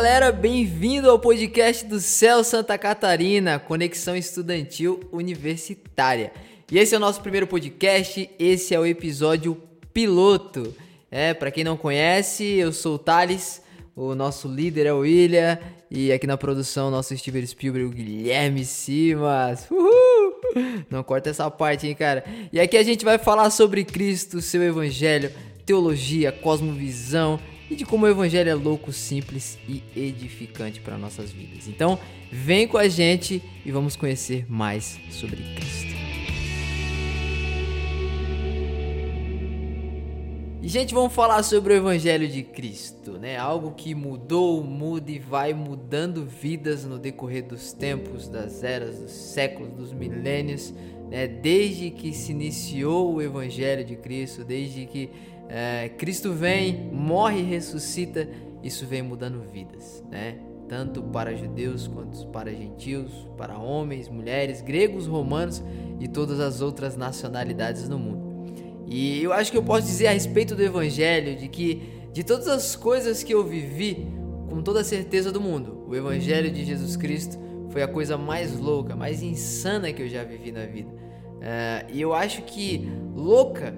Galera, bem-vindo ao podcast do Céu Santa Catarina, Conexão Estudantil Universitária. E esse é o nosso primeiro podcast, esse é o episódio piloto. É, para quem não conhece, eu sou o Thales, o nosso líder é o William e aqui na produção nosso Steven Spielberg, o Guilherme Simas. Uhul! Não corta essa parte, hein, cara. E aqui a gente vai falar sobre Cristo, seu evangelho, teologia, cosmovisão e de como o evangelho é louco, simples e edificante para nossas vidas. Então, vem com a gente e vamos conhecer mais sobre Cristo. E gente, vamos falar sobre o evangelho de Cristo, né? Algo que mudou, muda e vai mudando vidas no decorrer dos tempos, das eras, dos séculos, dos milênios, né? Desde que se iniciou o evangelho de Cristo, desde que é, Cristo vem, morre e ressuscita, isso vem mudando vidas, né? Tanto para judeus quanto para gentios, para homens, mulheres, gregos, romanos e todas as outras nacionalidades no mundo. E eu acho que eu posso dizer a respeito do Evangelho de que de todas as coisas que eu vivi, com toda a certeza do mundo, o Evangelho de Jesus Cristo foi a coisa mais louca, mais insana que eu já vivi na vida. Uh, e eu acho que louca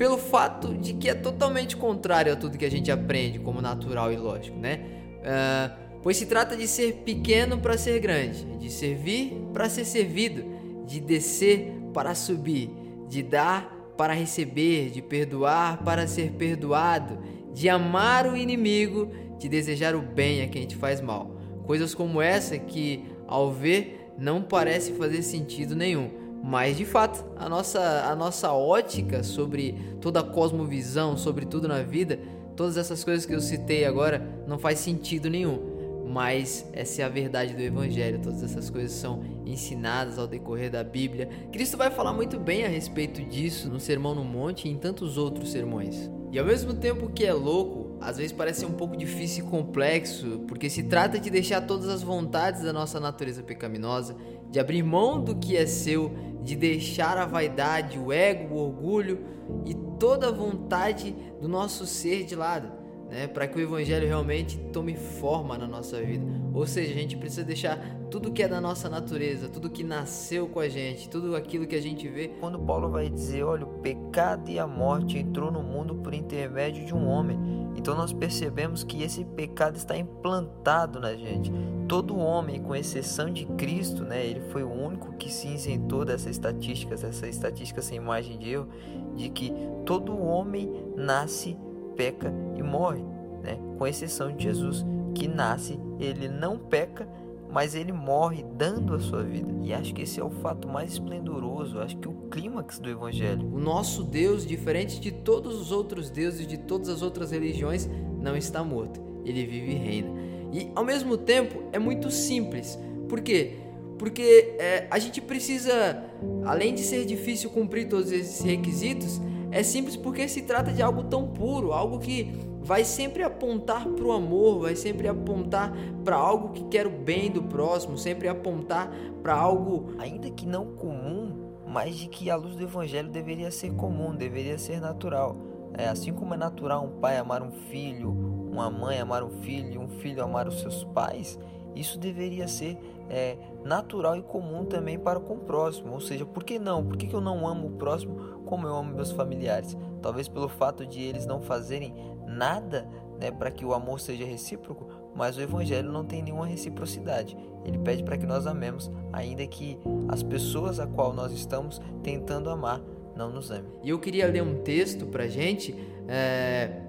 pelo fato de que é totalmente contrário a tudo que a gente aprende como natural e lógico, né? Uh, pois se trata de ser pequeno para ser grande, de servir para ser servido, de descer para subir, de dar para receber, de perdoar para ser perdoado, de amar o inimigo, de desejar o bem a quem te faz mal. Coisas como essa que, ao ver, não parece fazer sentido nenhum mas de fato, a nossa, a nossa ótica sobre toda a cosmovisão, sobre tudo na vida, todas essas coisas que eu citei agora não faz sentido nenhum. Mas essa é a verdade do Evangelho, todas essas coisas são ensinadas ao decorrer da Bíblia. Cristo vai falar muito bem a respeito disso no Sermão no Monte e em tantos outros sermões. E ao mesmo tempo que é louco, às vezes parece um pouco difícil e complexo, porque se trata de deixar todas as vontades da nossa natureza pecaminosa, de abrir mão do que é seu de deixar a vaidade, o ego, o orgulho e toda a vontade do nosso ser de lado, né? Para que o evangelho realmente tome forma na nossa vida. Ou seja, a gente precisa deixar tudo que é da nossa natureza, tudo que nasceu com a gente, tudo aquilo que a gente vê. Quando Paulo vai dizer, olha, o pecado e a morte entrou no mundo por intermédio de um homem. Então nós percebemos que esse pecado está implantado na gente. Todo homem, com exceção de Cristo, né, ele foi o único que se isentou dessas estatísticas, essa estatística sem imagem de erro, de que todo homem nasce, peca e morre, né, com exceção de Jesus, que nasce, ele não peca, mas ele morre dando a sua vida. E acho que esse é o fato mais esplendoroso, acho que o clímax do evangelho. O nosso Deus, diferente de todos os outros deuses de todas as outras religiões, não está morto. Ele vive e reina. E ao mesmo tempo é muito simples. Por quê? Porque é, a gente precisa, além de ser difícil cumprir todos esses requisitos, é simples porque se trata de algo tão puro, algo que vai sempre apontar para o amor, vai sempre apontar para algo que quer o bem do próximo, sempre apontar para algo, ainda que não comum, mas de que a luz do evangelho deveria ser comum, deveria ser natural. É, assim como é natural um pai amar um filho, uma mãe amar um filho, um filho amar os seus pais, isso deveria ser é, natural e comum também para com o próximo. Ou seja, por que não? Por que, que eu não amo o próximo como eu amo meus familiares? Talvez pelo fato de eles não fazerem nada né, para que o amor seja recíproco, mas o Evangelho não tem nenhuma reciprocidade. Ele pede para que nós amemos, ainda que as pessoas a qual nós estamos tentando amar não nos amem. E eu queria ler um texto para gente. É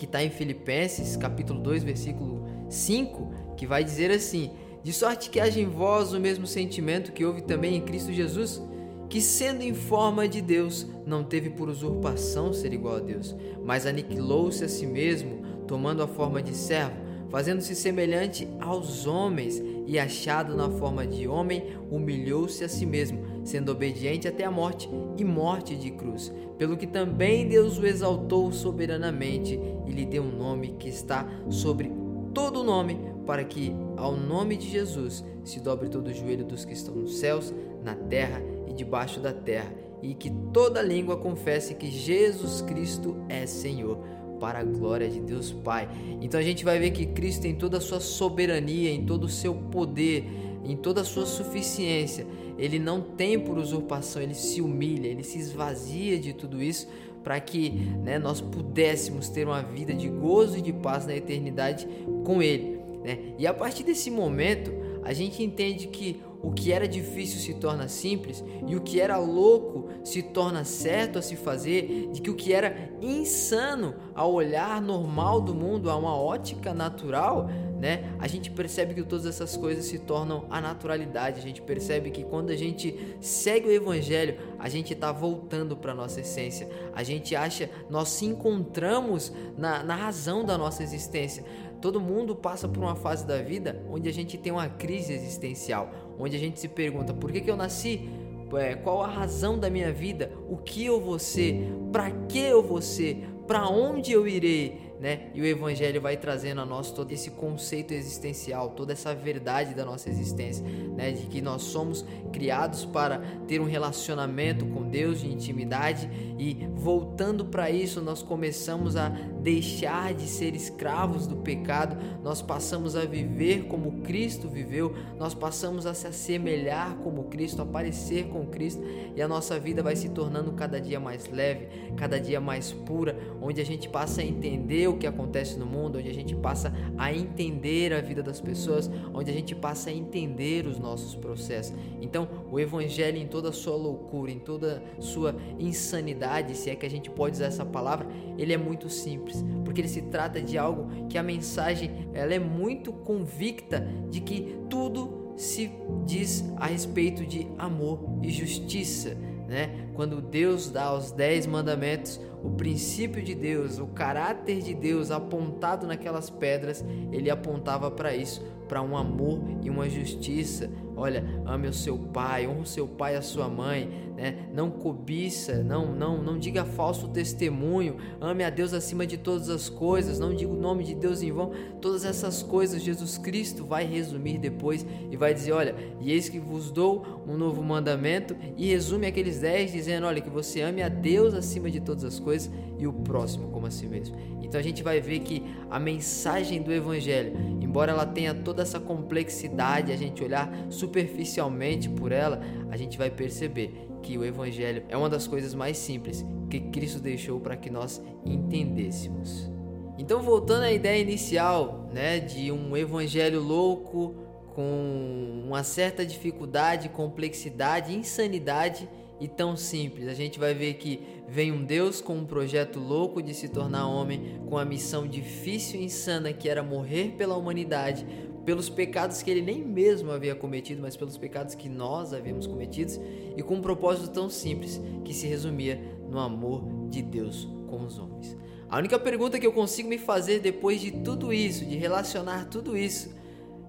que está em Filipenses, capítulo 2, versículo 5, que vai dizer assim: De sorte que haja em vós o mesmo sentimento que houve também em Cristo Jesus, que sendo em forma de Deus, não teve por usurpação ser igual a Deus, mas aniquilou-se a si mesmo, tomando a forma de servo, fazendo-se semelhante aos homens e achado na forma de homem, humilhou-se a si mesmo, sendo obediente até a morte e morte de cruz. Pelo que também Deus o exaltou soberanamente e lhe deu um nome que está sobre todo nome, para que ao nome de Jesus se dobre todo o joelho dos que estão nos céus, na terra e debaixo da terra, e que toda língua confesse que Jesus Cristo é Senhor, para a glória de Deus Pai. Então a gente vai ver que Cristo tem toda a sua soberania, em todo o seu poder, em toda a sua suficiência. Ele não tem por usurpação, ele se humilha, ele se esvazia de tudo isso para que né, nós pudéssemos ter uma vida de gozo e de paz na eternidade com Ele. Né? E a partir desse momento, a gente entende que o que era difícil se torna simples e o que era louco se torna certo a se fazer, de que o que era insano ao olhar normal do mundo, a uma ótica natural, né? A gente percebe que todas essas coisas se tornam a naturalidade. A gente percebe que quando a gente segue o evangelho, a gente está voltando para nossa essência. A gente acha, nós se encontramos na, na razão da nossa existência. Todo mundo passa por uma fase da vida onde a gente tem uma crise existencial, onde a gente se pergunta: por que, que eu nasci? É, qual a razão da minha vida? O que eu vou ser? Para que eu vou ser? Para onde eu irei? Né? E o evangelho vai trazendo a nós todo esse conceito existencial, toda essa verdade da nossa existência, né? De que nós somos criados para ter um relacionamento com Deus de intimidade e voltando para isso nós começamos a deixar de ser escravos do pecado, nós passamos a viver como Cristo viveu, nós passamos a se assemelhar como Cristo, a parecer com Cristo e a nossa vida vai se tornando cada dia mais leve, cada dia mais pura, onde a gente passa a entender o que acontece no mundo, onde a gente passa a entender a vida das pessoas, onde a gente passa a entender os nossos processos. Então, o evangelho em toda a sua loucura, em toda a sua insanidade, se é que a gente pode usar essa palavra, ele é muito simples, porque ele se trata de algo que a mensagem ela é muito convicta de que tudo se diz a respeito de amor e justiça né? Quando Deus dá os dez mandamentos, o princípio de Deus, o caráter de Deus apontado naquelas pedras, ele apontava para isso, para um amor e uma justiça. Olha, ame o seu pai, honre o seu pai e a sua mãe, né? Não cobiça, não, não, não diga falso testemunho, ame a Deus acima de todas as coisas, não diga o nome de Deus em vão. Todas essas coisas Jesus Cristo vai resumir depois e vai dizer, olha, e eis que vos dou um novo mandamento e resume aqueles dez dizendo, olha, que você ame a Deus acima de todas as coisas e o próximo como a si mesmo. Então a gente vai ver que a mensagem do evangelho, embora ela tenha toda essa complexidade, a gente olhar superficialmente por ela, a gente vai perceber que o Evangelho é uma das coisas mais simples que Cristo deixou para que nós entendêssemos. Então, voltando à ideia inicial, né, de um Evangelho louco com uma certa dificuldade, complexidade, insanidade e tão simples. A gente vai ver que vem um Deus com um projeto louco de se tornar homem, com a missão difícil e insana que era morrer pela humanidade, pelos pecados que ele nem mesmo havia cometido, mas pelos pecados que nós havíamos cometidos, e com um propósito tão simples que se resumia no amor de Deus com os homens. A única pergunta que eu consigo me fazer depois de tudo isso, de relacionar tudo isso,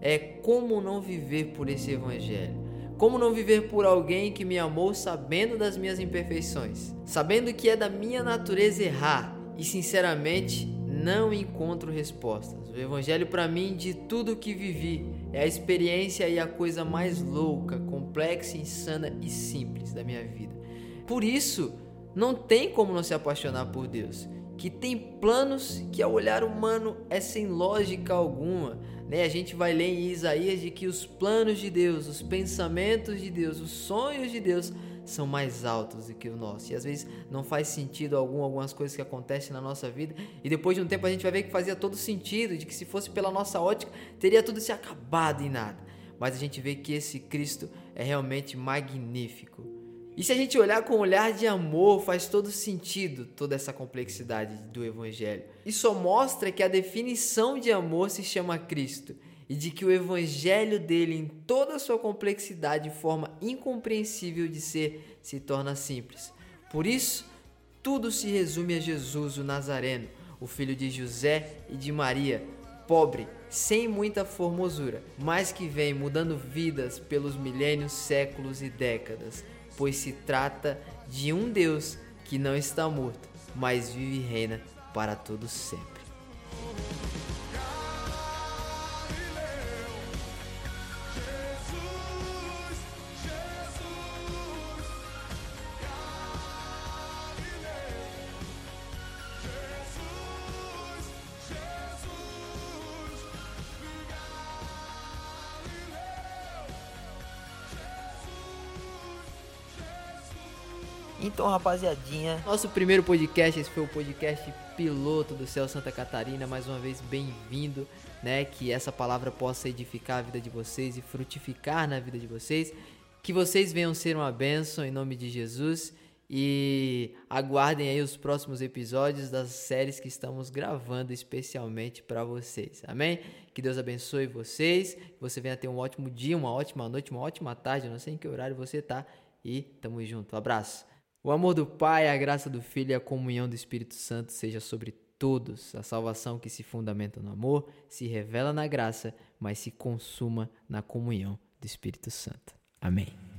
é como não viver por esse evangelho? Como não viver por alguém que me amou sabendo das minhas imperfeições, sabendo que é da minha natureza errar e sinceramente não encontro respostas. O evangelho para mim de tudo que vivi é a experiência e a coisa mais louca, complexa, insana e simples da minha vida. Por isso, não tem como não se apaixonar por Deus, que tem planos que ao olhar humano é sem lógica alguma. Né? A gente vai ler em Isaías de que os planos de Deus, os pensamentos de Deus, os sonhos de Deus são mais altos do que o nosso. E às vezes não faz sentido algum algumas coisas que acontecem na nossa vida. E depois de um tempo a gente vai ver que fazia todo sentido, de que se fosse pela nossa ótica, teria tudo se acabado em nada. Mas a gente vê que esse Cristo é realmente magnífico. E se a gente olhar com um olhar de amor, faz todo sentido toda essa complexidade do Evangelho. Isso mostra que a definição de amor se chama Cristo e de que o evangelho dele, em toda a sua complexidade e forma incompreensível de ser, se torna simples. Por isso, tudo se resume a Jesus, o Nazareno, o filho de José e de Maria, pobre, sem muita formosura, mas que vem mudando vidas pelos milênios, séculos e décadas, pois se trata de um Deus que não está morto, mas vive e reina para todo sempre. Então, rapaziadinha. Nosso primeiro podcast, esse foi o podcast piloto do Céu Santa Catarina. Mais uma vez, bem-vindo, né? Que essa palavra possa edificar a vida de vocês e frutificar na vida de vocês. Que vocês venham ser uma bênção em nome de Jesus. E aguardem aí os próximos episódios das séries que estamos gravando especialmente para vocês. Amém? Que Deus abençoe vocês. Que você venha ter um ótimo dia, uma ótima noite, uma ótima tarde. Não sei em que horário você tá. E tamo junto. Um abraço. O amor do Pai, a graça do Filho e a comunhão do Espírito Santo seja sobre todos. A salvação que se fundamenta no amor, se revela na graça, mas se consuma na comunhão do Espírito Santo. Amém.